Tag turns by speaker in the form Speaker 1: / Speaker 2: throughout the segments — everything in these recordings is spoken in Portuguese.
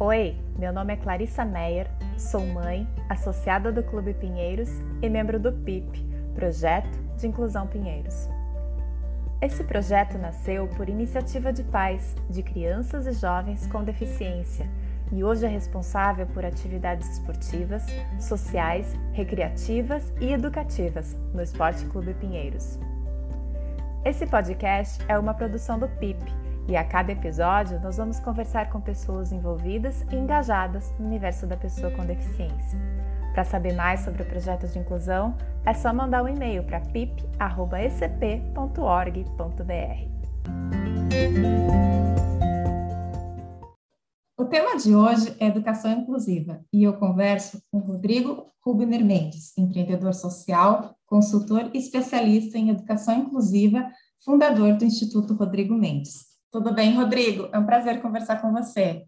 Speaker 1: Oi, meu nome é Clarissa Meyer, sou mãe, associada do Clube Pinheiros e membro do PIP, Projeto de Inclusão Pinheiros. Esse projeto nasceu por iniciativa de pais de crianças e jovens com deficiência e hoje é responsável por atividades esportivas, sociais, recreativas e educativas no Esporte Clube Pinheiros. Esse podcast é uma produção do PIP e a cada episódio nós vamos conversar com pessoas envolvidas e engajadas no universo da pessoa com deficiência. Para saber mais sobre o projeto de inclusão, é só mandar um e-mail para pip.ecp.org.br.
Speaker 2: O tema de hoje é educação inclusiva e eu converso com Rodrigo Rubiner Mendes, empreendedor social, consultor e especialista em educação inclusiva, fundador do Instituto Rodrigo Mendes. Tudo bem, Rodrigo? É um prazer conversar com você.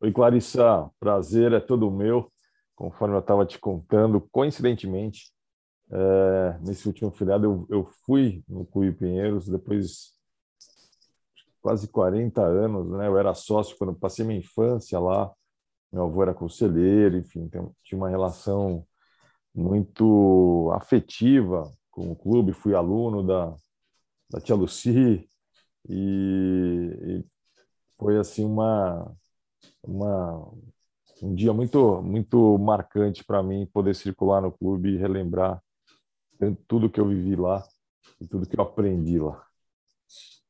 Speaker 3: Oi, Clarissa. Prazer é todo meu. Conforme eu estava te contando, coincidentemente, é, nesse último feriado eu, eu fui no Cui Pinheiros, depois quase 40 anos, né? Eu era sócio quando passei minha infância lá. Meu avô era conselheiro, enfim, então, tinha uma relação muito afetiva com o clube. Fui aluno da, da tia Luci, e, e foi assim uma, uma um dia muito muito marcante para mim poder circular no clube e relembrar tudo que eu vivi lá e tudo que eu aprendi lá.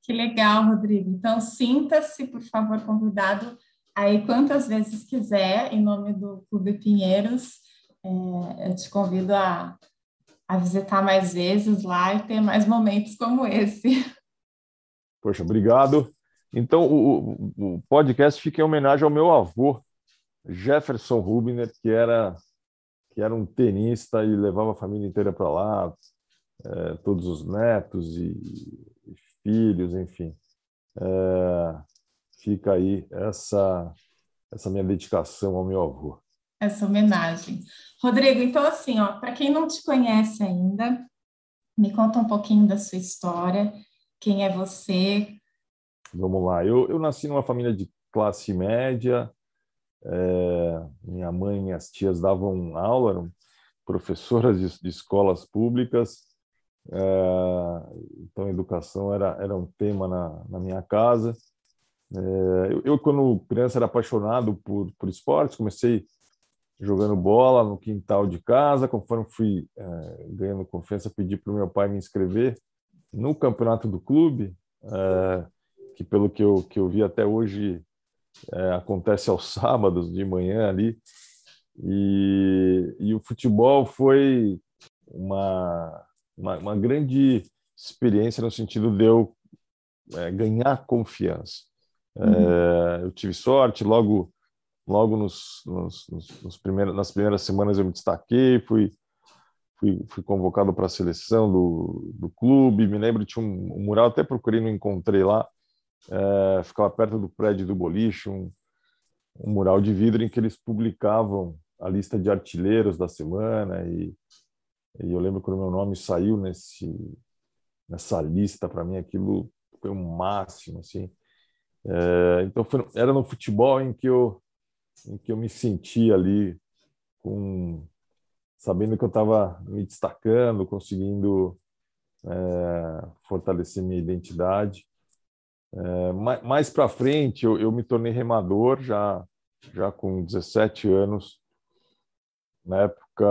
Speaker 2: Que legal, Rodrigo. Então, sinta-se, por favor, convidado aí quantas vezes quiser, em nome do Clube Pinheiros. É, eu te convido a, a visitar mais vezes lá e ter mais momentos como esse.
Speaker 3: Poxa, obrigado. Então, o, o, podcast fica em homenagem ao meu avô, Jefferson Rubiner, que era, que era um tenista e levava a família inteira para lá, é, todos os netos e, e filhos, enfim. É, fica aí essa, essa minha dedicação ao meu avô.
Speaker 2: Essa homenagem. Rodrigo, então assim, ó, para quem não te conhece ainda, me conta um pouquinho da sua história quem é você?
Speaker 3: Vamos lá. Eu, eu nasci numa família de classe média. É, minha mãe e minhas tias davam aula, eram professoras de, de escolas públicas. É, então, educação era, era um tema na, na minha casa. É, eu, eu, quando criança, era apaixonado por, por esportes. Comecei jogando bola no quintal de casa. Conforme fui é, ganhando confiança, pedi para o meu pai me inscrever no campeonato do clube, é, que pelo que eu, que eu vi até hoje é, acontece aos sábados de manhã ali, e, e o futebol foi uma, uma, uma, grande experiência no sentido de eu é, ganhar confiança. É, uhum. eu tive sorte, logo logo nos, nos, nos primeiros, nas primeiras semanas eu me destaquei, fui fui, fui convocado para a seleção do, do clube. Me lembro, tinha um, um mural, até procurei, não encontrei lá. É, ficava perto do prédio do boliche, um, um mural de vidro em que eles publicavam a lista de artilheiros da semana e, e eu lembro quando meu nome saiu nesse nessa lista para mim aquilo foi um máximo assim é, então foi, era no futebol em que eu em que eu me senti ali com sabendo que eu estava me destacando, conseguindo é, fortalecer minha identidade. É, mais, mais para frente, eu, eu, me tornei remador já, já com 17 anos. Na época,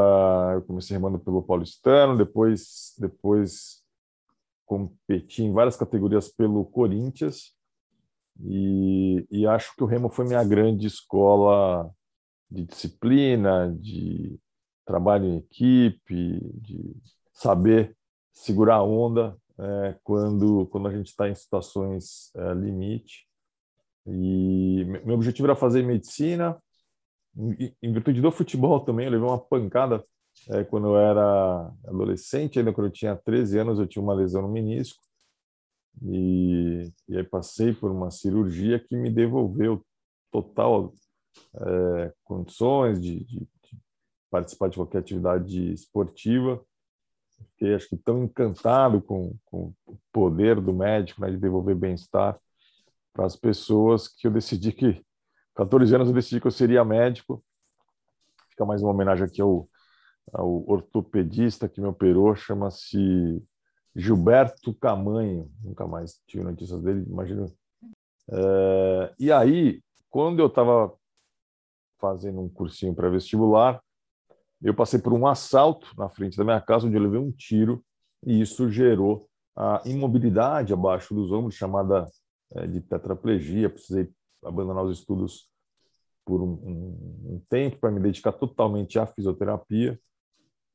Speaker 3: eu comecei remando pelo Paulistano, depois, depois competi em várias categorias pelo Corinthians. E, e acho que o remo foi minha grande escola de disciplina, de trabalho em equipe, de saber segurar a onda é, quando, quando a gente está em situações é, limite. E meu objetivo era fazer medicina, em, virtude do futebol também, eu levei uma pancada é, quando eu era adolescente, ainda quando eu tinha 13 anos, eu tinha uma lesão no menisco. E, e aí passei por uma cirurgia que me devolveu total é, condições de, de, participar de qualquer atividade esportiva. Fiquei, acho que, tão encantado com, com o poder do médico né, de devolver bem-estar para as pessoas que eu decidi que 14 anos eu decidi que eu seria médico. Fica mais uma homenagem aqui ao, ao ortopedista que me operou, chama-se Gilberto Camanho. Nunca mais tive notícias dele, imagino. É, e aí, quando eu estava fazendo um cursinho pré-vestibular, eu passei por um assalto na frente da minha casa, onde eu levei um tiro, e isso gerou a imobilidade abaixo dos ombros, chamada é, de tetraplegia. Precisei abandonar os estudos por um, um, um tempo para me dedicar totalmente à fisioterapia,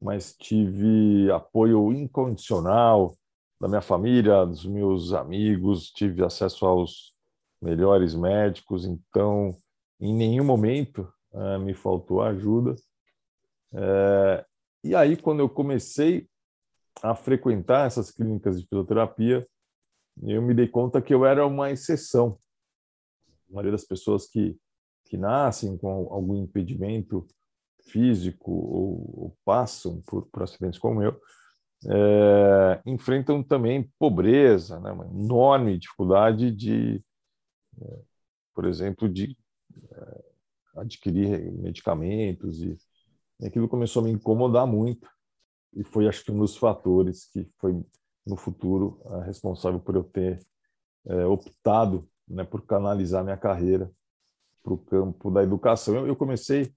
Speaker 3: mas tive apoio incondicional da minha família, dos meus amigos, tive acesso aos melhores médicos, então em nenhum momento é, me faltou ajuda. É, e aí, quando eu comecei a frequentar essas clínicas de fisioterapia, eu me dei conta que eu era uma exceção. A maioria das pessoas que, que nascem com algum impedimento físico ou, ou passam por, por, acidentes como eu, é, enfrentam também pobreza, né, uma enorme dificuldade de, é, por exemplo, de é, adquirir medicamentos e, e aquilo começou a me incomodar muito e foi acho que um dos fatores que foi no futuro responsável por eu ter é, optado né, por canalizar minha carreira para o campo da educação. Eu, eu, comecei,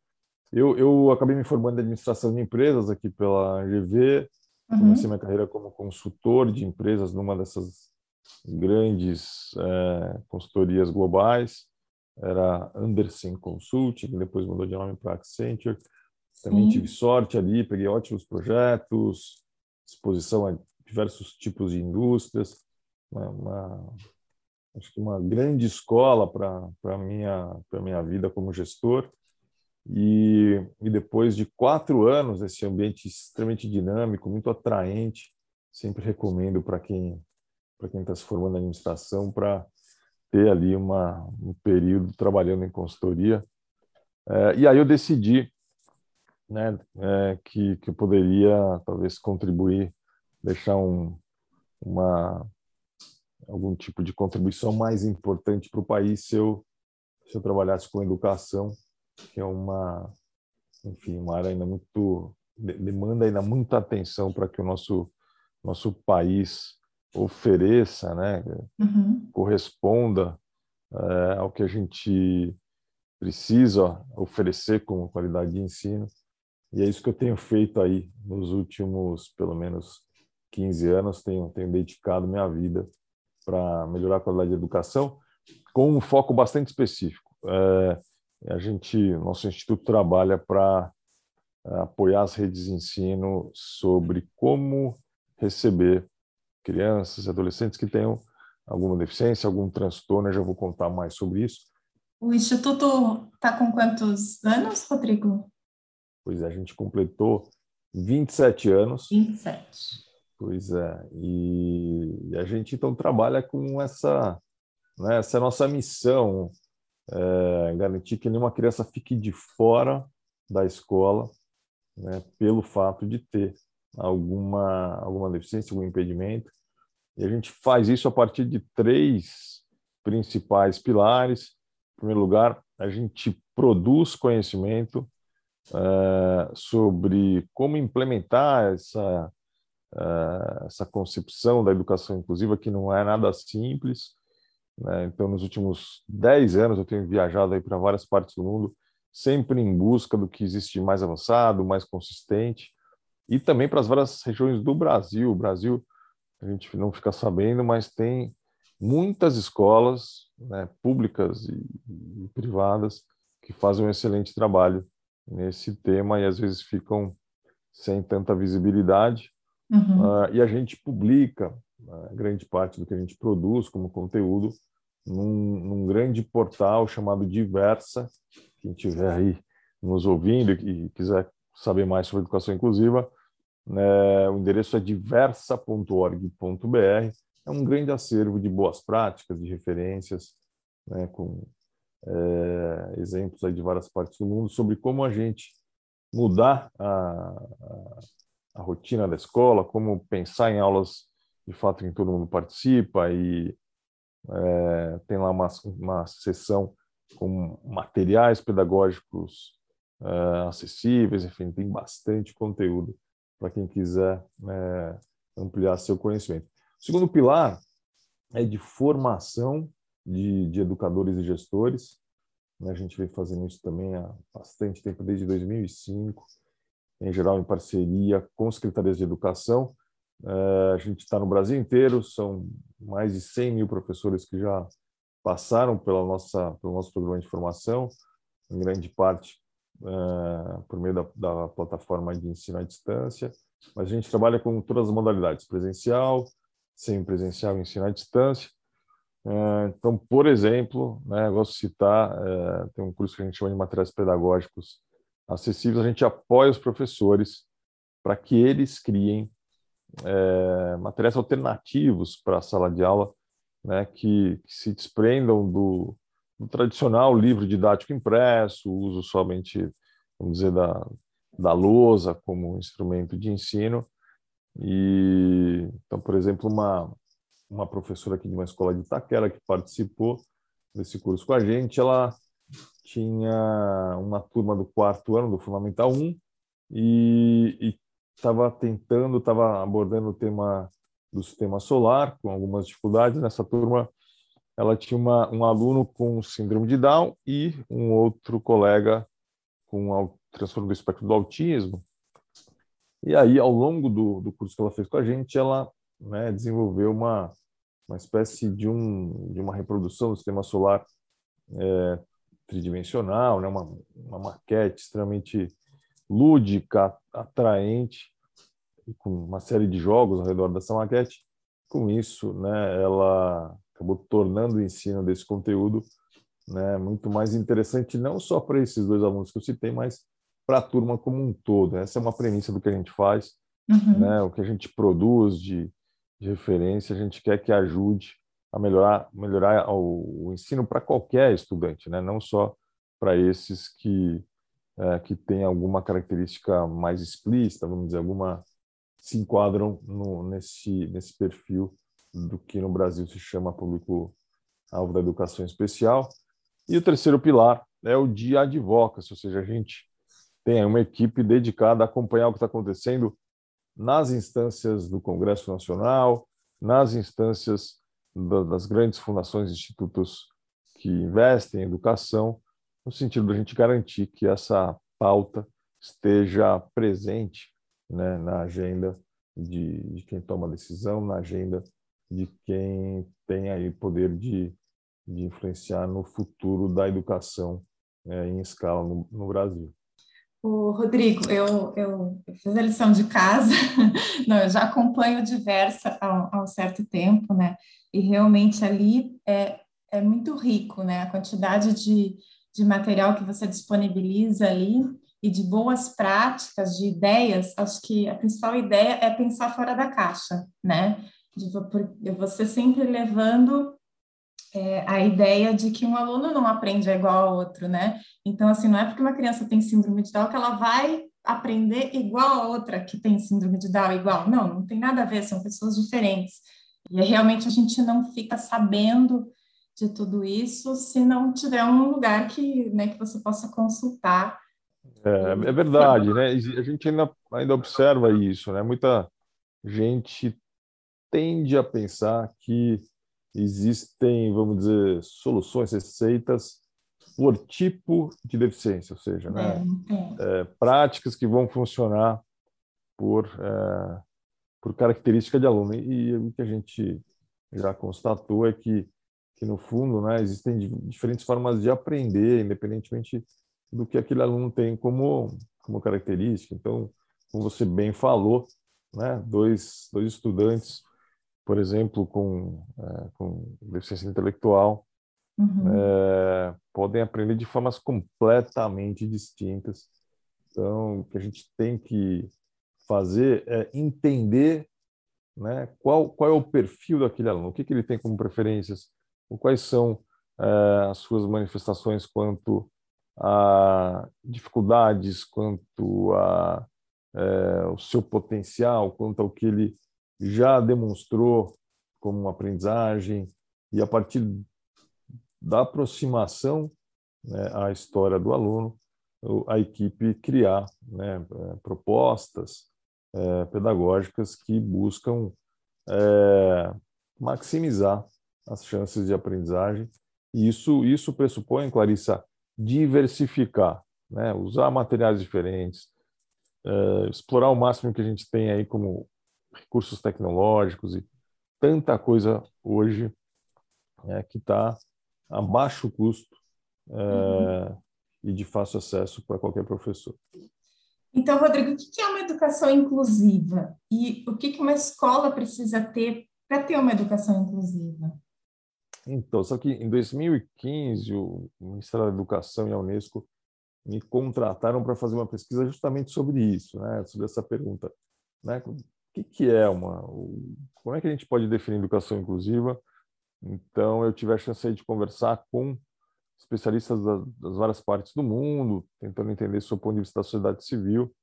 Speaker 3: eu, eu acabei me formando em administração de empresas aqui pela GV, uhum. comecei minha carreira como consultor de empresas numa dessas grandes é, consultorias globais, era Anderson Consulting, depois mudou de nome para Accenture. Também Sim. tive sorte ali, peguei ótimos projetos, exposição a diversos tipos de indústrias, uma, uma acho que uma grande escola para para minha para minha vida como gestor e, e depois de quatro anos esse ambiente extremamente dinâmico muito atraente sempre recomendo para quem para quem está se formando em administração para ter ali uma um período trabalhando em consultoria é, e aí eu decidi né é, que que eu poderia talvez contribuir deixar um uma algum tipo de contribuição mais importante para o país se eu, se eu trabalhasse com educação, que é uma, enfim, uma área ainda muito demanda ainda muita atenção para que o nosso nosso país ofereça, né, uhum. corresponda é, ao que a gente precisa oferecer como qualidade de ensino. E é isso que eu tenho feito aí nos últimos, pelo menos, 15 anos, tenho, tenho dedicado minha vida para melhorar a qualidade da educação, com um foco bastante específico. É, a gente, nosso instituto trabalha para é, apoiar as redes de ensino sobre como receber crianças e adolescentes que tenham alguma deficiência, algum transtorno. Eu já vou contar mais sobre isso.
Speaker 2: O instituto está com quantos anos, Rodrigo?
Speaker 3: Pois é, a gente completou 27 anos.
Speaker 2: 27.
Speaker 3: Pois é, e, a gente então trabalha com essa, né, essa nossa missão, é, garantir que nenhuma criança fique de fora da escola, né, pelo fato de ter alguma alguma deficiência, algum impedimento. E a gente faz isso a partir de três principais pilares. Em primeiro lugar, a gente produz conhecimento é, sobre como implementar essa uh, essa concepção da educação inclusiva que não é nada simples. Né? Então, nos últimos 10 anos, eu tenho viajado para várias partes do mundo, sempre em busca do que existe mais avançado, mais consistente, e também para as várias regiões do Brasil. O Brasil, a gente não fica sabendo, mas tem muitas escolas né, públicas e, e privadas que fazem um excelente trabalho nesse tema e às vezes ficam sem tanta visibilidade. Uhum. Uh, e a gente publica uh, grande parte do que a gente produz como conteúdo num, num, grande portal chamado Diversa. Quem estiver aí nos ouvindo e quiser saber mais sobre educação inclusiva, né, o endereço é diversa.org.br. É um grande acervo de boas práticas, de referências, né, com é, exemplos aí de várias partes do mundo sobre como a gente mudar a, a a rotina da escola, como pensar em aulas de fato em que todo mundo participa e é, tem lá uma, uma sessão com materiais pedagógicos uh, acessíveis, enfim, tem bastante conteúdo para quem quiser uh, ampliar seu conhecimento. O segundo pilar é de formação de, de educadores e gestores. Né? A gente vem fazendo isso também há bastante tempo, desde 2005, em geral em parceria com secretarias de educação. Uh, a gente está no Brasil inteiro, são mais de 100 mil professores que já passaram pela nossa, pelo nosso programa de formação, em grande parte uh, por meio da, da, plataforma de ensino à distância, mas a gente trabalha com todas as modalidades, presencial, semipresencial e ensino à distância. Uh, então, por exemplo, né, eu gosto de citar, uh, tem um curso que a gente chama de materiais pedagógicos acessíveis, a gente apoia os professores para que eles criem materiais alternativos para a sala de aula né, que, que se desprendam do, do, tradicional livro didático impresso, uso somente, vamos dizer, da, da lousa como instrumento de ensino. E, então, por exemplo, uma, uma professora aqui de uma escola de Itaquera que participou desse curso com a gente, ela tinha uma turma do quarto ano do Fundamental 1 e estava tentando, estava abordando o tema do sistema solar, com algumas dificuldades. Nessa turma, ela tinha uma, um aluno com síndrome de Down e um outro colega com transtorno do espectro do autismo. E aí, ao longo do, do curso que ela fez com a gente, ela né, desenvolveu uma, uma espécie de, um, de uma reprodução do sistema solar é, tridimensional, né, uma, uma maquete extremamente lúdica, atraente, com uma série de jogos ao redor dessa maquete. Com isso, né, ela acabou tornando o ensino desse conteúdo né, muito mais interessante, não só para esses dois alunos que eu citei, mas para a turma como um todo. Essa é uma premissa do que a gente faz, uhum. né, o que a gente produz de, de, referência, a gente quer que ajude a melhorar, melhorar o, o ensino para qualquer estudante, né, não só para esses que, é, que têm alguma característica mais explícita, vamos dizer, alguma se enquadram no, nesse, nesse perfil do que no Brasil se chama público-alvo da educação especial. E o terceiro pilar é o de advocacy, ou seja, a gente tem uma equipe dedicada a acompanhar o que está acontecendo nas instâncias do Congresso Nacional, nas instâncias das grandes fundações e institutos que investem em educação, no sentido de a gente garantir que essa pauta esteja presente né, na agenda de, de quem toma decisão, na agenda de quem tem aí poder de, de influenciar no futuro da educação né, em escala no, no Brasil.
Speaker 2: O Rodrigo, eu, eu, fiz a lição de casa, não, eu já acompanho diversa há, há um certo tempo, né? E realmente ali é, é muito rico, né? A quantidade de, de material que você disponibiliza ali e de boas práticas, de ideias, acho que a principal ideia é pensar fora da caixa, né? De você sempre levando é, a ideia de que um aluno não aprende igual ao outro, né? Então, assim, não é porque uma criança tem síndrome de Down que ela vai aprender igual a outra que tem síndrome de Down igual. Não, não tem nada a ver, são pessoas diferentes. E realmente a gente não fica sabendo de tudo isso se não tiver um lugar que, né, que você possa consultar
Speaker 3: é, é verdade, né? A gente ainda, ainda observa isso, né? Muita gente tende a pensar que existem, vamos dizer, soluções, receitas por tipo de deficiência, ou seja, né? É, é. práticas que vão funcionar por, é, por característica de aluno. E, e o que a gente já constatou é que, que no fundo, né, existem diferentes formas de aprender, independentemente do que aquele aluno tem como, como característica. Então, como você bem falou, né, dois, dois estudantes, por exemplo, com, é, com deficiência intelectual, uhum. é, podem aprender de formas completamente distintas. Então, o que a gente tem que fazer é entender né, qual, qual é o perfil daquele aluno, o que, que ele tem como preferências, quais são é, as suas manifestações quanto a dificuldades, quanto a é, o seu potencial, quanto ao que ele já demonstrou como aprendizagem, e a partir da aproximação né, a história do aluno, a equipe criar né, é, propostas é, pedagógicas que buscam é, maximizar as chances de aprendizagem. E isso, isso pressupõe, Clarissa, diversificar, né, usar materiais diferentes, explorar o máximo que a gente tem aí como recursos tecnológicos e tanta coisa hoje é, que está a baixo custo é, uhum. e de fácil acesso para qualquer professor.
Speaker 2: Então, Rodrigo, o que é uma educação inclusiva? E o que uma escola precisa ter para ter uma educação inclusiva?
Speaker 3: Então, só que em 2015, o Ministério da Educação e a Unesco me contrataram para fazer uma pesquisa justamente sobre isso, né? sobre essa pergunta. Né? Que, que é uma. Como é que a gente pode definir educação inclusiva? Então, eu tive a chance de conversar com especialistas das várias partes do mundo, tentando entender sob o ponto de vista da sociedade civil,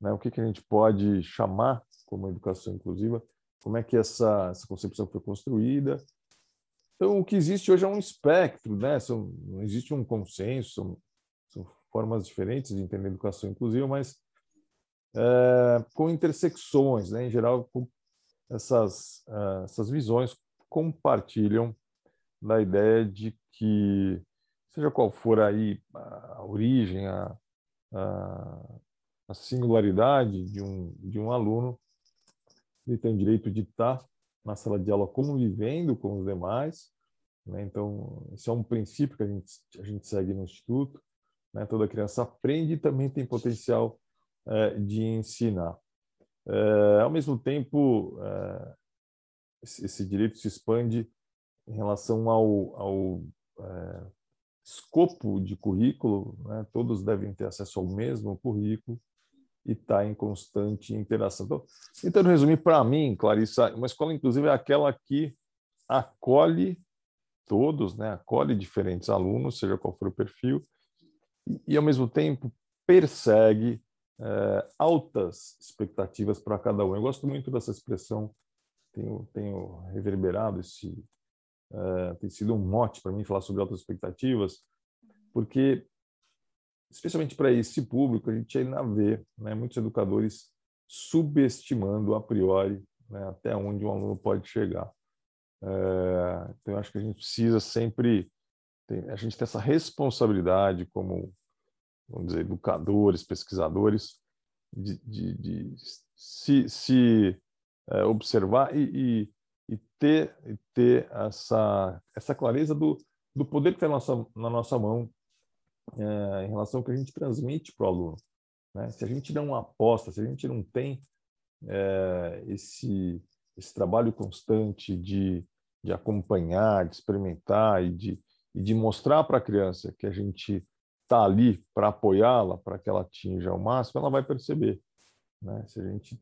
Speaker 3: né, o que, que a gente pode chamar como educação inclusiva, como é que essa, essa concepção foi construída. Então, o que existe hoje é um espectro, né? São, não existe um consenso, são, são formas diferentes de entender educação inclusiva, mas é, com intersecções, né? em geral, com essas, uh, essas visões compartilham da ideia de que, seja qual for aí a origem, a, a, a singularidade de um, de um aluno, ele tem o direito de estar na sala de aula convivendo com os demais. Né? Então, esse é um princípio que a gente, a gente segue no Instituto. Né? Toda criança aprende e também tem potencial de ensinar. É, ao mesmo tempo, é, esse direito se expande em relação ao, ao é, escopo de currículo, né? todos devem ter acesso ao mesmo currículo e estar tá em constante interação. Então, tentando resumir, para mim, Clarissa, uma escola, inclusive, é aquela que acolhe todos, né? acolhe diferentes alunos, seja qual for o perfil, e, e ao mesmo tempo, persegue é, altas expectativas para cada um. Eu gosto muito dessa expressão tenho, tenho reverberado esse, uh, tem sido um mote para mim falar sobre altas expectativas, porque, especialmente para esse público, a gente ainda vê né, muitos educadores subestimando a priori né, até onde um aluno pode chegar. Uh, então, eu acho que a gente precisa sempre, tem, a gente tem essa responsabilidade como, vamos dizer, educadores, pesquisadores, de, de, de se, se é, observar e, e, e, ter, e ter essa, essa clareza do, do poder que está na nossa, na nossa mão é, em relação ao que a gente transmite para o aluno. Né? Se a gente não aposta, se a gente não tem é, esse, esse trabalho constante de, de acompanhar, de experimentar e de, e de mostrar para a criança que a gente está ali para apoiá-la, para que ela atinja o máximo, ela vai perceber. Né? Se a gente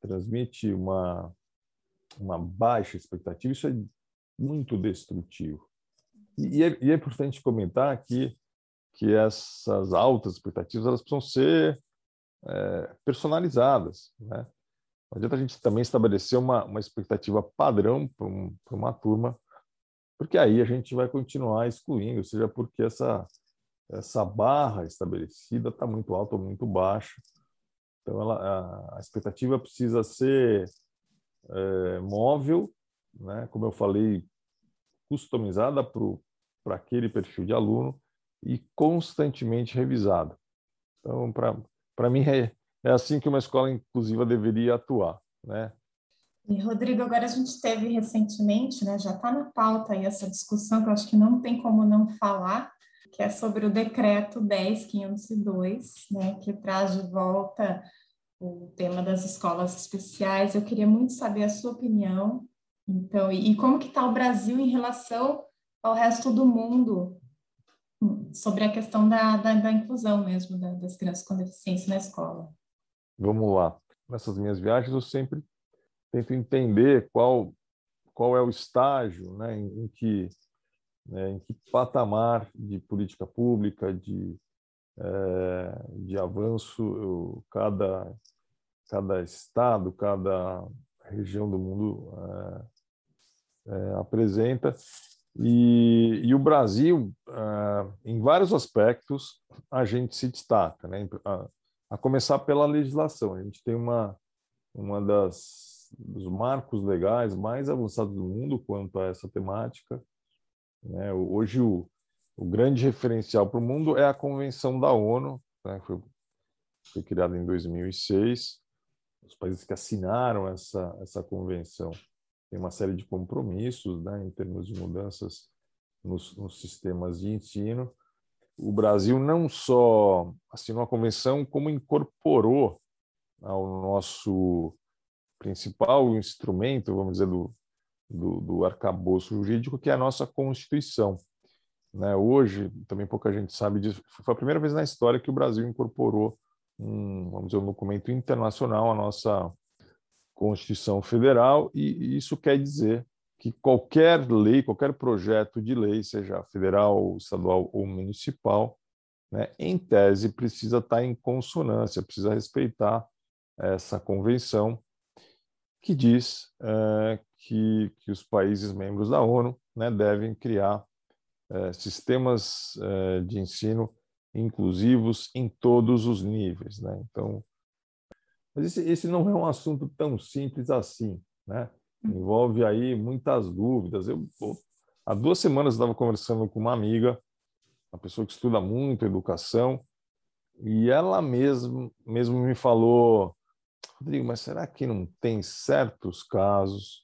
Speaker 3: transmite uma, uma baixa expectativa, isso é muito destrutivo. E é, e é importante comentar que, que essas altas expectativas elas precisam ser é, personalizadas. Né? Não adianta a gente também estabelecer uma, uma expectativa padrão para um, uma turma, porque aí a gente vai continuar excluindo, seja porque essa, essa barra estabelecida está muito alta ou muito baixa, então, ela, a, expectativa precisa ser é, móvel, né? como eu falei, customizada para aquele perfil de aluno e constantemente revisada. Então, para mim, é, é assim que uma escola inclusiva deveria atuar. Né?
Speaker 2: E, Rodrigo, agora a gente teve recentemente, né, já está na pauta aí essa discussão, que eu acho que não tem como não falar, que é sobre o decreto 10.502, né, que traz de volta o tema das escolas especiais. Eu queria muito saber a sua opinião, então, e, e como que está o Brasil em relação ao resto do mundo sobre a questão da, da, da inclusão mesmo da, das crianças com deficiência na escola.
Speaker 3: Vamos lá. Nessas minhas viagens eu sempre tento entender qual qual é o estágio, né, em, em que né, em que patamar de política pública, de, é, de avanço eu, cada, cada estado, cada região do mundo é, é, apresenta. E, e, o Brasil, uh, em vários aspectos, a gente se destaca, né? a, a começar pela legislação. A gente tem uma, uma das dos marcos legais mais avançados do mundo quanto a essa temática. Né? Hoje, o, o grande referencial para o mundo é a Convenção da ONU, né? foi, foi criada em 2006. Os países que assinaram essa, essa convenção têm uma série de compromissos né, em termos de mudanças nos, nos sistemas de ensino. O Brasil não só assinou a convenção, como incorporou ao nosso principal instrumento, vamos dizer, do, do, do arcabouço jurídico, que é a nossa Constituição. Né? Hoje, também pouca gente sabe disso, foi a primeira vez na história que o Brasil incorporou um, vamos dizer, um documento internacional à nossa Constituição Federal, e isso quer dizer que qualquer lei, qualquer projeto de lei, seja federal, estadual ou municipal, né, em tese precisa estar em consonância, precisa respeitar essa convenção que diz é, que, que os países membros da ONU né, devem criar é, sistemas é, de ensino inclusivos em todos os níveis. Né? Então, mas esse, esse não é um assunto tão simples assim, né? Envolve aí muitas dúvidas. Eu, há duas semanas estava conversando com uma amiga, uma pessoa que estuda muito educação, e ela mesmo, mesmo me falou, Rodrigo, mas será que não tem certos casos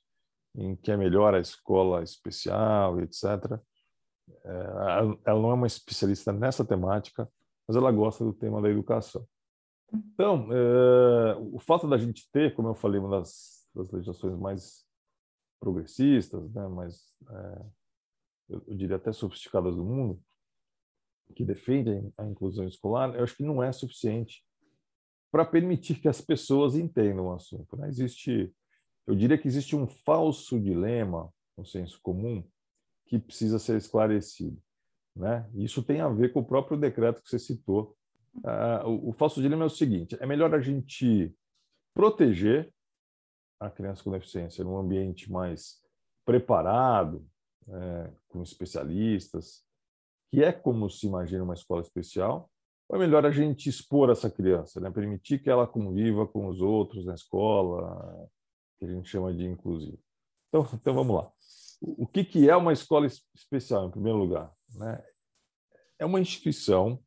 Speaker 3: em que é melhor a escola especial, etc. É, ela não é uma especialista nessa temática, mas ela gosta do tema da educação. Então, é, o fato da gente ter, como eu falei, uma das, das legislações mais progressistas, né, mais, é, eu, eu diria até sofisticadas do mundo, que defendem a inclusão escolar, eu acho que não é suficiente para permitir que as pessoas entendam o assunto. Né? Existe, eu diria que existe um falso dilema, no senso comum, que precisa ser esclarecido. Né? Isso tem a ver com o próprio decreto que você citou. Uh, o, o falso dilema é o seguinte: é melhor a gente proteger a criança com deficiência num ambiente mais preparado, é, com especialistas, que é como se imagina uma escola especial, ou é melhor a gente expor essa criança, né? permitir que ela conviva com os outros na escola, que a gente chama de inclusivo. Então, então vamos lá. O que, que é uma escola especial, em primeiro lugar? Né? É uma instituição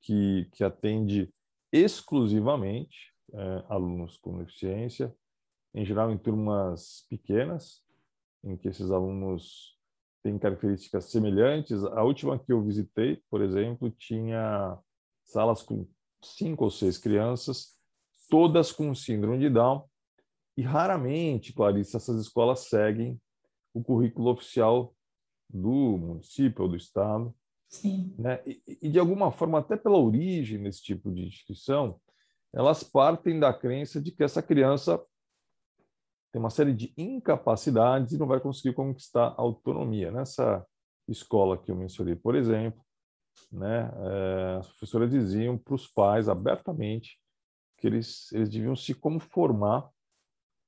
Speaker 3: que, que atende exclusivamente é, alunos com deficiência, em geral em turmas pequenas, em que esses alunos têm características semelhantes. A última que eu visitei, por exemplo, tinha salas com cinco ou seis crianças, todas com síndrome de Down, e raramente, Clarice, essas escolas seguem o currículo oficial do município ou do estado.
Speaker 2: Sim.
Speaker 3: Né? E, e, de alguma forma, até pela origem desse tipo de instituição, elas partem da crença de que essa criança tem uma série de incapacidades e não vai conseguir conquistar autonomia. Nessa escola que eu mencionei, por exemplo, né, é, as professoras diziam para os pais abertamente que eles, eles deviam se conformar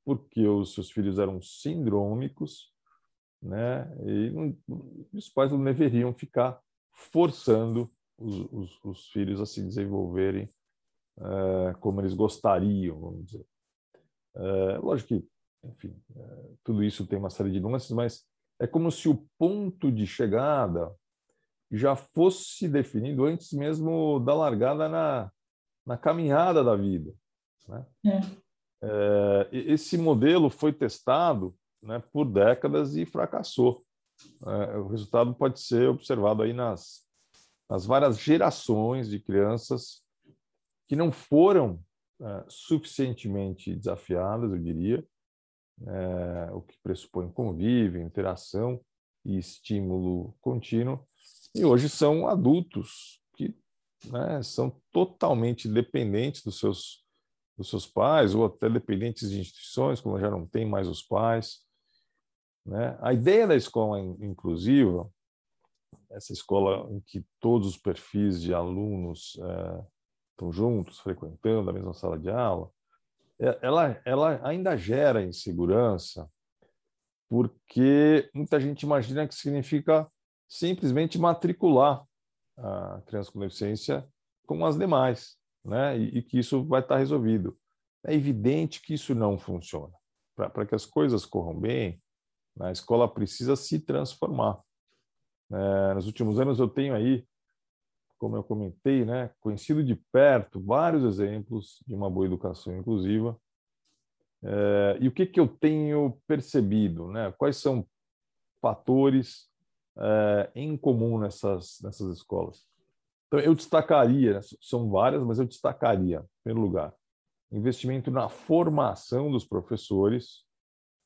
Speaker 3: porque os seus filhos eram sindrômicos, né, e os pais não deveriam ficar forçando os, os, os filhos a se desenvolverem é, como eles gostariam, vamos dizer. É, lógico que enfim, é, tudo isso tem uma série de nuances, mas é como se o ponto de chegada já fosse definido antes mesmo da largada na, na caminhada da vida. Né? É. É, esse modelo foi testado né, por décadas e fracassou. É, o resultado pode ser observado aí nas, nas várias gerações de crianças que não foram é, suficientemente desafiadas, eu diria, é, o que pressupõe convívio, interação e estímulo contínuo, e hoje são adultos que né, são totalmente dependentes dos seus, dos seus pais, ou até dependentes de instituições, como já não tem mais os pais. Né? A ideia da escola inclusiva, essa escola em que todos os perfis de alunos é, estão juntos, frequentando a mesma sala de aula, é, ela, ela ainda gera insegurança, porque muita gente imagina que significa simplesmente matricular a criança com deficiência como as demais, né? E, e que isso vai estar resolvido. É evidente que isso não funciona. Para que as coisas corram bem, a escola precisa se transformar. É, nos últimos anos eu tenho aí, como eu comentei, né, conhecido de perto vários exemplos de uma boa educação inclusiva. É, e o que, que eu tenho percebido? Né? Quais são fatores é, em comum nessas, nessas escolas? Então, eu destacaria, né, são várias, mas eu destacaria, em primeiro lugar, investimento na formação dos professores,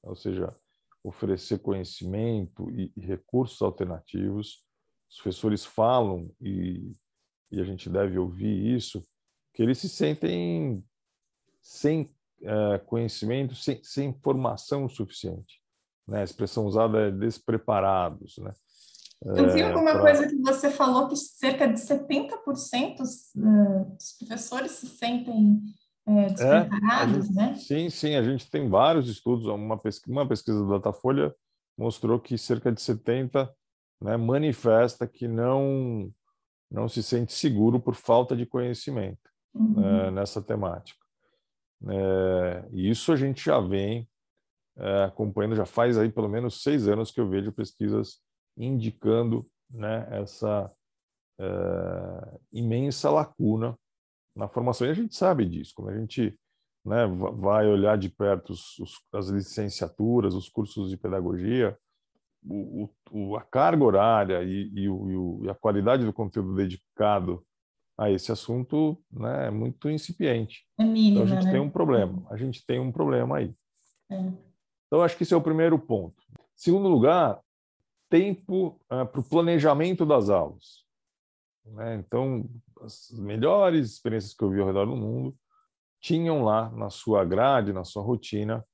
Speaker 3: ou seja, oferecer conhecimento e, e recursos alternativos. Os professores falam, e, e, a gente deve ouvir isso, que eles se sentem sem é, conhecimento, sem, sem formação suficiente. Né? A expressão usada é despreparados. Né?
Speaker 2: Eu vi é, alguma pra... coisa que você falou que cerca de 70% dos professores se sentem é, despreparados,
Speaker 3: gente,
Speaker 2: né?
Speaker 3: Sim, sim, a gente tem vários estudos. Uma pesquisa, uma pesquisa do Datafolha mostrou que cerca de 70 né, manifesta que não não se sente seguro por falta de conhecimento uhum. é, nessa temática. É, e isso a gente já vem é, acompanhando, já faz aí pelo menos seis anos que eu vejo pesquisas indicando né, essa é, imensa lacuna na formação. E a gente sabe disso, quando a gente né, vai olhar de perto os, os, as licenciaturas, os cursos de pedagogia, o, o, a carga horária e, e, o, e, a qualidade do conteúdo dedicado a esse assunto né, é muito incipiente.
Speaker 2: É mínima,
Speaker 3: então a gente
Speaker 2: né?
Speaker 3: tem um problema, a gente tem um problema aí.
Speaker 2: É.
Speaker 3: Então acho que esse é o primeiro ponto. Segundo lugar, tempo uh, para o planejamento das aulas. Né? Então, as melhores experiências que eu vi ao redor do mundo tinham lá na sua grade, na sua rotina,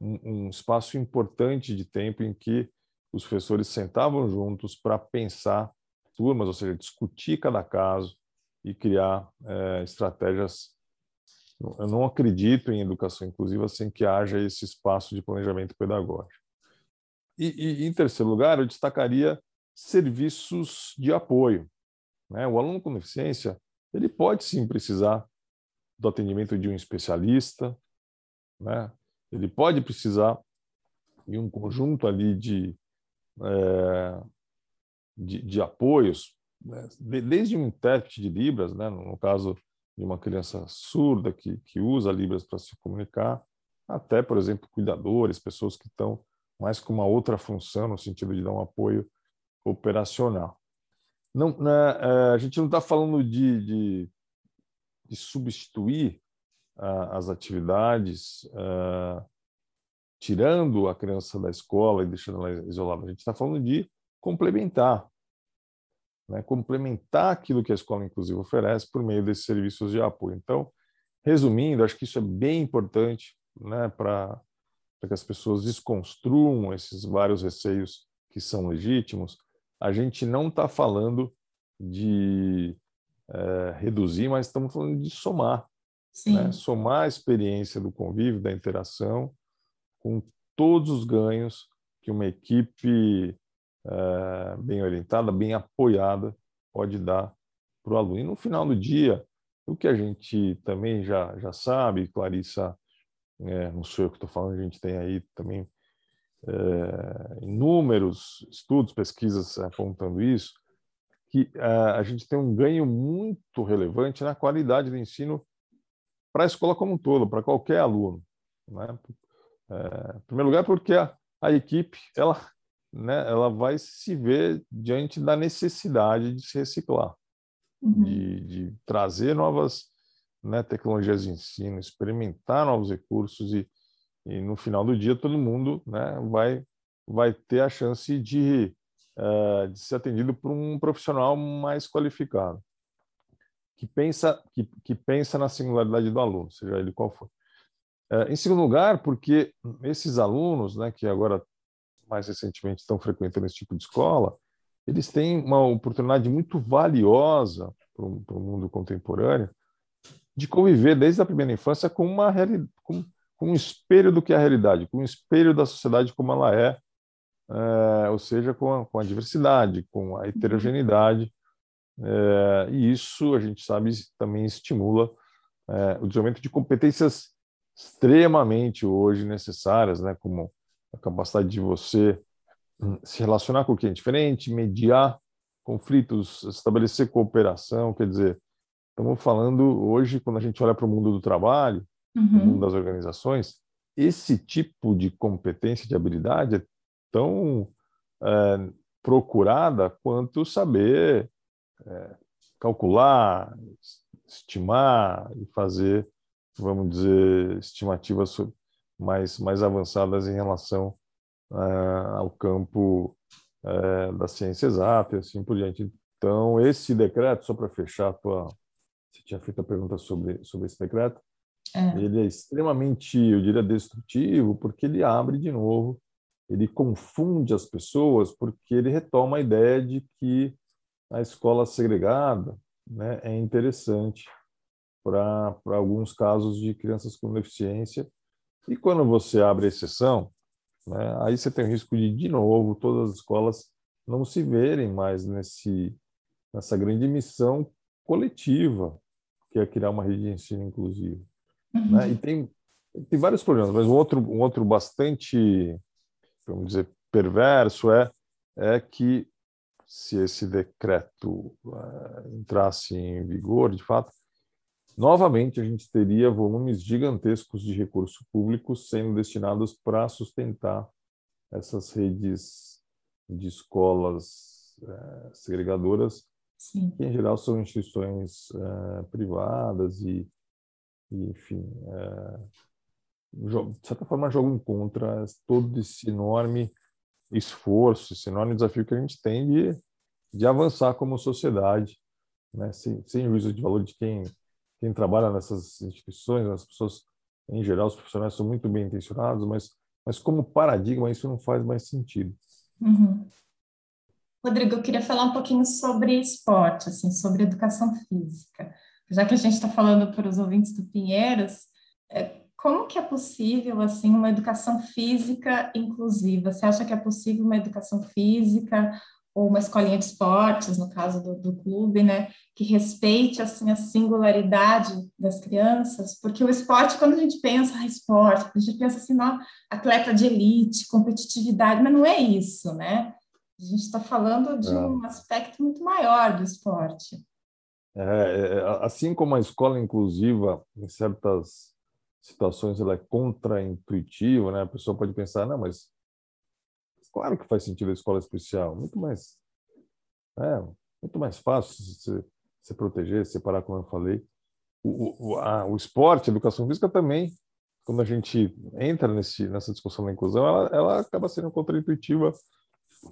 Speaker 3: um, um espaço importante de tempo em que os professores sentavam juntos para pensar turmas, ou seja, discutir cada caso e criar é, estratégias. Eu não acredito em educação inclusiva sem que haja esse espaço de planejamento pedagógico. E, e em terceiro lugar, eu destacaria serviços de apoio. Né? O aluno com deficiência ele pode sim precisar do atendimento de um especialista, né? ele pode precisar de um conjunto ali de, é, de, de, apoios, né? desde um intérprete de Libras, né? no caso de uma criança surda que, que usa Libras para se comunicar, até, por exemplo, cuidadores, pessoas que estão mais com uma outra função, no sentido de dar um apoio operacional não, né, é, a gente não está falando de, de, de substituir as atividades, uh, tirando a criança da escola e deixando ela isolada. A gente está falando de complementar, né, complementar aquilo que a escola inclusiva oferece por meio desses serviços de apoio. Então, resumindo, acho que isso é bem importante né, para que as pessoas desconstruam esses vários receios que são legítimos a gente não está falando de é, reduzir, mas estamos falando de somar. Né? Somar a experiência do convívio, da interação, com todos os ganhos que uma equipe é, bem orientada, bem apoiada, pode dar para o aluno. E no final do dia, o que a gente também já, já sabe, Clarissa, é, não sou eu que estou falando, a gente tem aí também é, inúmeros estudos, pesquisas apontando isso, que é, a gente tem um ganho muito relevante na qualidade do ensino para a escola como um todo, para qualquer aluno. Né? É, em primeiro lugar, porque a, a equipe ela, né, ela vai se ver diante da necessidade de se reciclar, uhum. de, de, trazer novas né, tecnologias de ensino, experimentar novos recursos e, e no final do dia todo mundo né, vai, vai ter a chance de, uh, de ser atendido por um profissional mais qualificado, que pensa, que, que pensa na singularidade do aluno, seja ele qual for. Uh, em segundo lugar, porque esses alunos, né, que agora mais recentemente estão frequentando esse tipo de escola, eles têm uma oportunidade muito valiosa para o mundo contemporâneo de conviver desde a primeira infância com uma com, com um espelho do que é a realidade, com um espelho da sociedade como ela é é, ou seja, com a, com a, diversidade, com a heterogeneidade, é, e isso a gente sabe também estimula é, o desenvolvimento de competências extremamente hoje necessárias, né, como a capacidade de você hum, se relacionar com quem é diferente, mediar conflitos, estabelecer cooperação, quer dizer, estamos falando hoje, quando a gente olha para o mundo do trabalho, uhum. no mundo das organizações, esse tipo de competência, de habilidade é tão é, procurada quanto saber é, calcular, estimar e fazer, vamos dizer, estimativas mais, mais avançadas em relação é, ao campo é, da ciência exata e assim por diante. Então, esse decreto, só para fechar a tua... Você tinha feito a pergunta sobre, sobre esse decreto. É. Ele é extremamente, eu diria, destrutivo, porque ele abre de novo, ele confunde as pessoas, porque ele retoma a ideia de que a escola segregada né, é interessante para alguns casos de crianças com deficiência. E quando você abre exceção, né, aí você tem o risco de, de novo, todas as escolas não se verem mais nesse, nessa grande missão coletiva, que é criar uma rede de ensino inclusivo. Uhum. Né? E tem, tem vários problemas, mas um outro, um outro bastante, vamos dizer, perverso é, é que se esse decreto uh, entrasse em vigor, de fato, novamente a gente teria volumes gigantescos de recurso público sendo destinados para sustentar essas redes de escolas uh, segregadoras, Sim. que em geral são instituições uh, privadas e, e enfim, de certa forma jogam contra todo esse enorme esforço, esse enorme desafio que a gente tem de, de avançar como sociedade, né? sem, sem juízo de valor de quem, quem trabalha nessas instituições, as pessoas, em geral, os profissionais são muito bem intencionados, mas, mas como paradigma isso não faz mais sentido.
Speaker 2: Uhum. Rodrigo, eu queria falar um pouquinho sobre esporte, assim, sobre educação física. Já que a gente está falando para os ouvintes do Pinheiros, é, como que é possível assim uma educação física inclusiva? Você acha que é possível uma educação física ou uma escolinha de esportes, no caso do, do clube, né, que respeite assim a singularidade das crianças? Porque o esporte, quando a gente pensa ah, esporte, a gente pensa assim, não, atleta de elite, competitividade, mas não é isso, né? A gente está falando de é. um aspecto muito maior do esporte.
Speaker 3: É, é, assim como a escola inclusiva, em certas situações ela é contraintuitiva, né? A pessoa pode pensar, não, mas claro que faz sentido a escola especial, muito mais, é, muito mais fácil se, se proteger, se separar, como eu falei. O, o, a, o esporte, a educação física também, quando a gente entra nesse, nessa discussão da inclusão, ela, ela acaba sendo contraintuitiva,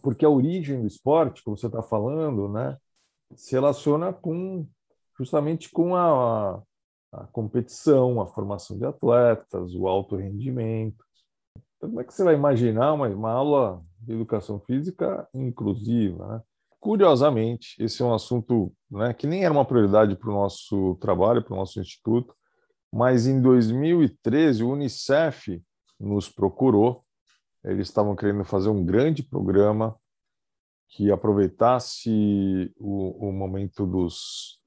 Speaker 3: porque a origem do esporte, como você está falando, né, se relaciona com justamente com a, a competição, a formação de atletas, o alto rendimento. Então, como é que você vai imaginar uma, uma aula de educação física inclusiva? Né? Curiosamente, esse é um assunto né, que nem era uma prioridade para o nosso trabalho, para o nosso instituto, mas em 2013 o Unicef nos procurou. Eles estavam querendo fazer um grande programa que aproveitasse o, o momento dos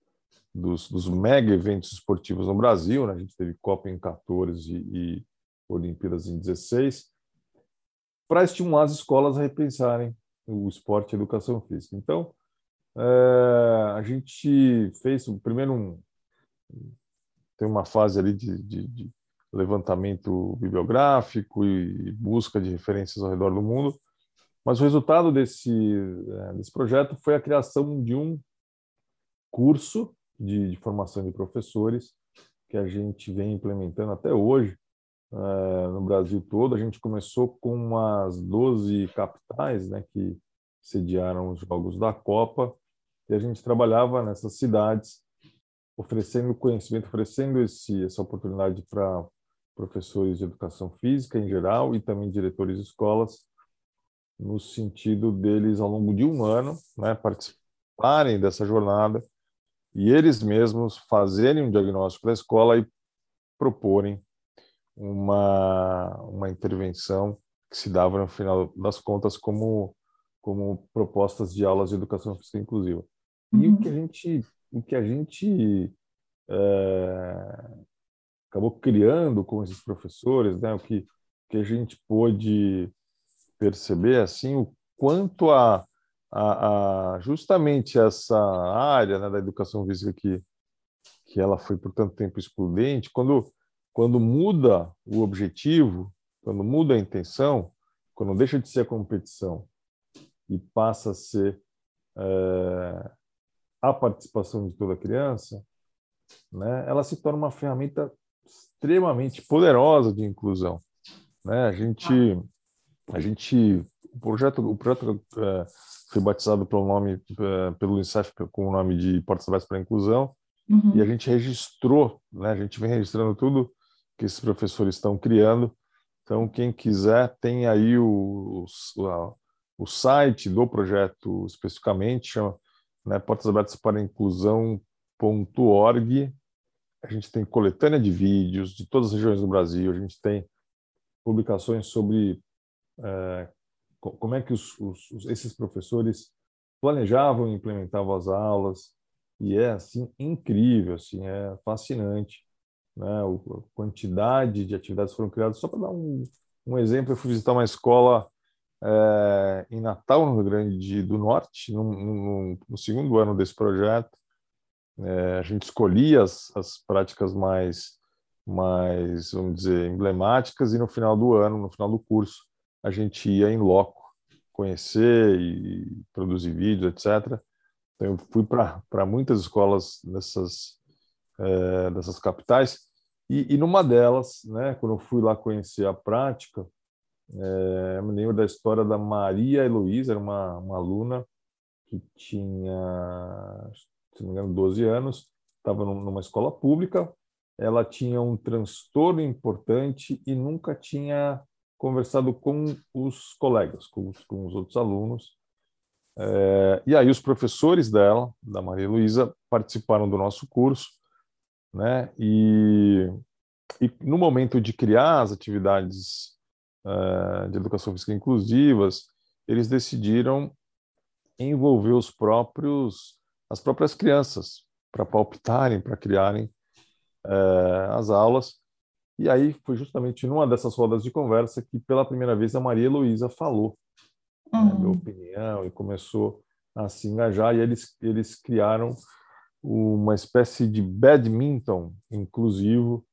Speaker 3: dos, dos mega eventos esportivos no Brasil, né? a gente teve Copa em 14 e Olimpíadas em 16, para estimular as escolas a repensarem o esporte e a educação física. Então, é, a gente fez primeiro um, tem uma fase ali de, de, de levantamento bibliográfico e busca de referências ao redor do mundo, mas o resultado desse, é, desse projeto foi a criação de um curso de, de formação de professores que a gente vem implementando até hoje é, no Brasil todo. A gente começou com umas 12 capitais né, que sediaram os Jogos da Copa e a gente trabalhava nessas cidades oferecendo conhecimento, oferecendo esse, essa oportunidade para professores de educação física em geral e também diretores de escolas, no sentido deles, ao longo de um ano, né, participarem dessa jornada e eles mesmos fazerem um diagnóstico da escola e proporem uma, uma intervenção que se dava no final das contas como como propostas de aulas de educação física inclusiva. E uhum. o que a gente o que a gente é, acabou criando com esses professores, né? O que que a gente pôde perceber assim o quanto a, a, a justamente essa área né, da educação física que que ela foi por tanto tempo excludente, quando quando muda o objetivo, quando muda a intenção, quando deixa de ser competição e passa a ser é, a participação de toda criança, né, ela se torna uma ferramenta extremamente poderosa de inclusão. Né? A gente, a gente, o projeto, o projeto é, foi batizado pelo nome, é, pelo Unicef com o nome de Portas Abertas para a Inclusão, uhum. e a gente registrou, né? A gente vem registrando tudo que esses professores estão criando. Então, quem quiser tem aí o, o, o site do projeto especificamente, chama né, Portas Abertas para Inclusão.org. A gente tem coletânea de vídeos de todas as regiões do Brasil, a gente tem publicações sobre é, como é que os, os, esses professores planejavam e implementavam as aulas, e é assim incrível, assim, é fascinante, né? A quantidade de atividades foram criadas. Só para dar um, um exemplo, eu fui visitar uma escola é, em Natal, no Rio Grande do Norte, no, no, no segundo ano desse projeto. É, a gente escolhia as, as práticas mais, mais, vamos dizer, emblemáticas e no final do ano, no final do curso, a gente ia em loco conhecer e produzir vídeos, etc. Então, eu fui para muitas escolas dessas, é, dessas capitais e, e numa delas, né, quando eu fui lá conhecer a prática, é, eu me lembro da história da Maria Heloísa, era uma, uma aluna que tinha, se não me engano, 12 anos, estava numa escola pública, ela tinha um transtorno importante e nunca tinha conversado com os colegas, com os, com os outros alunos. É, e aí os professores dela, da Maria Luísa, participaram do nosso curso, né? E, e no momento de criar as atividades uh, de educação física inclusivas, eles decidiram envolver os próprios, as próprias crianças para palpitarem, para criarem uh, as aulas. E aí foi justamente numa dessas rodas de conversa que pela primeira vez a Maria Heloísa falou uhum. né, minha opinião e começou a se engajar e eles eles criaram uma espécie de badminton inclusivo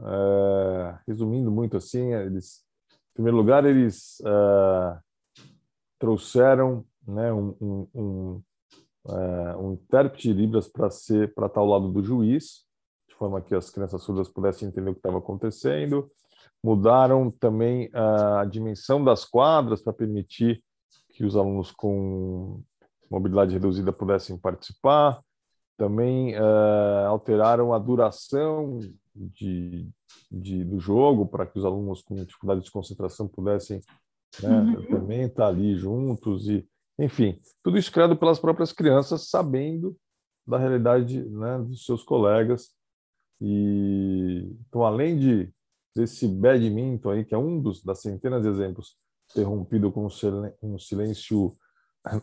Speaker 3: é, resumindo muito assim eles primeiro lugar, eles uh, trouxeram né, um, um, um, uh, um intérprete de Libras para ser para estar ao lado do juiz, de forma que as crianças surdas pudessem entender o que estava acontecendo. Mudaram também a dimensão das quadras para permitir que os alunos com mobilidade reduzida pudessem participar. Também uh, alteraram a duração de, de, do jogo para que os alunos com dificuldade de concentração pudessem né, uhum. também estar ali juntos e enfim tudo isso criado pelas próprias crianças sabendo da realidade né, dos seus colegas e então além de desse badminton aí que é um dos das centenas de exemplos interrompido com um silêncio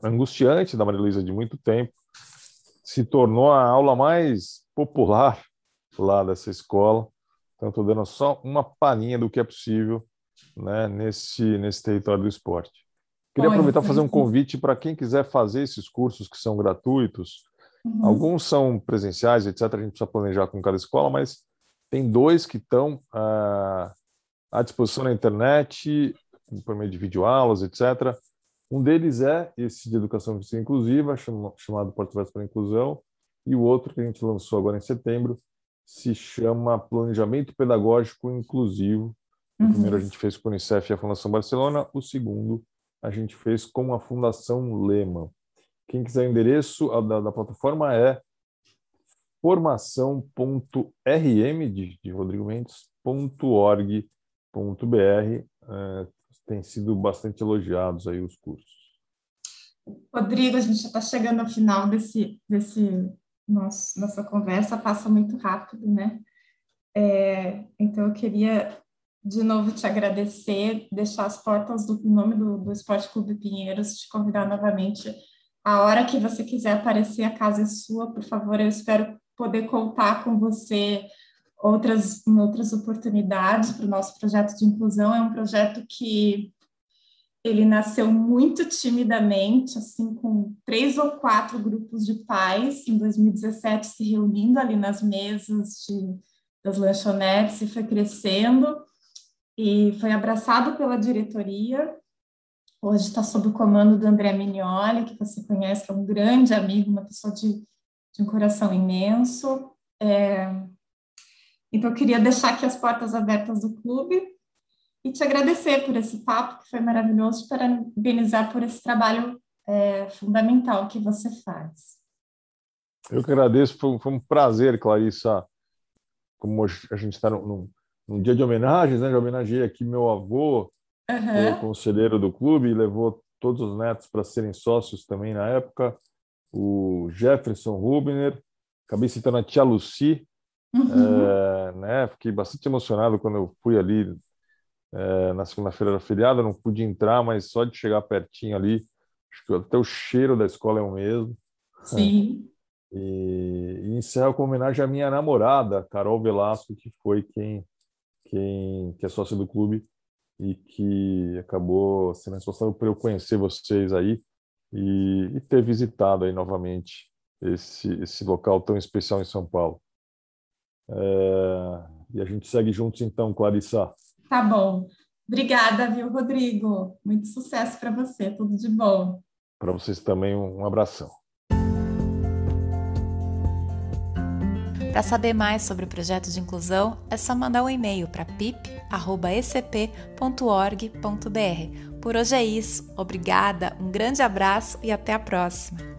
Speaker 3: angustiante da Maria Luísa de muito tempo se tornou a aula mais popular lá dessa escola. Então, estou dando só uma palhinha do que é possível né, nesse, nesse território do esporte. Queria aproveitar e fazer um convite para quem quiser fazer esses cursos que são gratuitos. Uhum. Alguns são presenciais, etc. A gente precisa planejar com cada escola, mas tem dois que estão ah, à disposição na internet, por meio de videoaulas, etc. Um deles é esse de educação física inclusiva, chamado Português para a Inclusão, e o outro que a gente lançou agora em setembro, se chama Planejamento Pedagógico Inclusivo. O primeiro a uhum. gente fez com o Unicef e a Fundação Barcelona, o segundo a gente fez com a Fundação Lema. Quem quiser o endereço da, da plataforma é formação.rm de, de Rodrigo Mendes.org.br. É, tem sido bastante elogiados aí os cursos.
Speaker 2: Rodrigo, a gente já está chegando ao final desse, desse nosso, nossa conversa passa muito rápido, né? É, então, eu queria de novo te agradecer, deixar as portas do nome do, do Esporte Clube Pinheiros, te convidar novamente. A hora que você quiser aparecer, a casa é sua, por favor. Eu espero poder contar com você outras, em outras oportunidades para o nosso projeto de inclusão. É um projeto que ele nasceu muito timidamente, assim, com três ou quatro grupos de pais, em 2017, se reunindo ali nas mesas de, das lanchonetes, e foi crescendo, e foi abraçado pela diretoria. Hoje está sob o comando do André Mignoli, que você conhece, que é um grande amigo, uma pessoa de, de um coração imenso. É... Então, eu queria deixar aqui as portas abertas do clube e te agradecer por esse papo, que foi maravilhoso, parabenizar por esse trabalho é, fundamental que você faz.
Speaker 3: Eu que agradeço, foi, um prazer, Clarissa. Como a gente está num, num, dia de homenagens, né? Eu homenageei aqui meu avô, uhum. conselheiro do clube, levou todos os netos para serem sócios também na época. O Jefferson Rubner, acabei citando a tia Lucy, uhum. é, né? Fiquei bastante emocionado quando eu fui ali é, na segunda-feira era feriado, não pude entrar, mas só de chegar pertinho ali, acho que até o cheiro da escola é o mesmo.
Speaker 2: Sim.
Speaker 3: E, e encerro com homenagem à minha namorada, Carol Velasco, que foi quem, quem que é sócia do clube e que acabou sendo responsável por eu conhecer vocês aí e, e ter visitado aí novamente esse, esse local tão especial em São Paulo. É, e a gente segue juntos então, Clarissa.
Speaker 2: Tá bom. Obrigada, viu, Rodrigo? Muito sucesso para você, tudo de bom.
Speaker 3: Para vocês também, um abração.
Speaker 1: Para saber mais sobre o projeto de inclusão, é só mandar um e-mail para pip.ecp.org.br. Por hoje é isso. Obrigada, um grande abraço e até a próxima.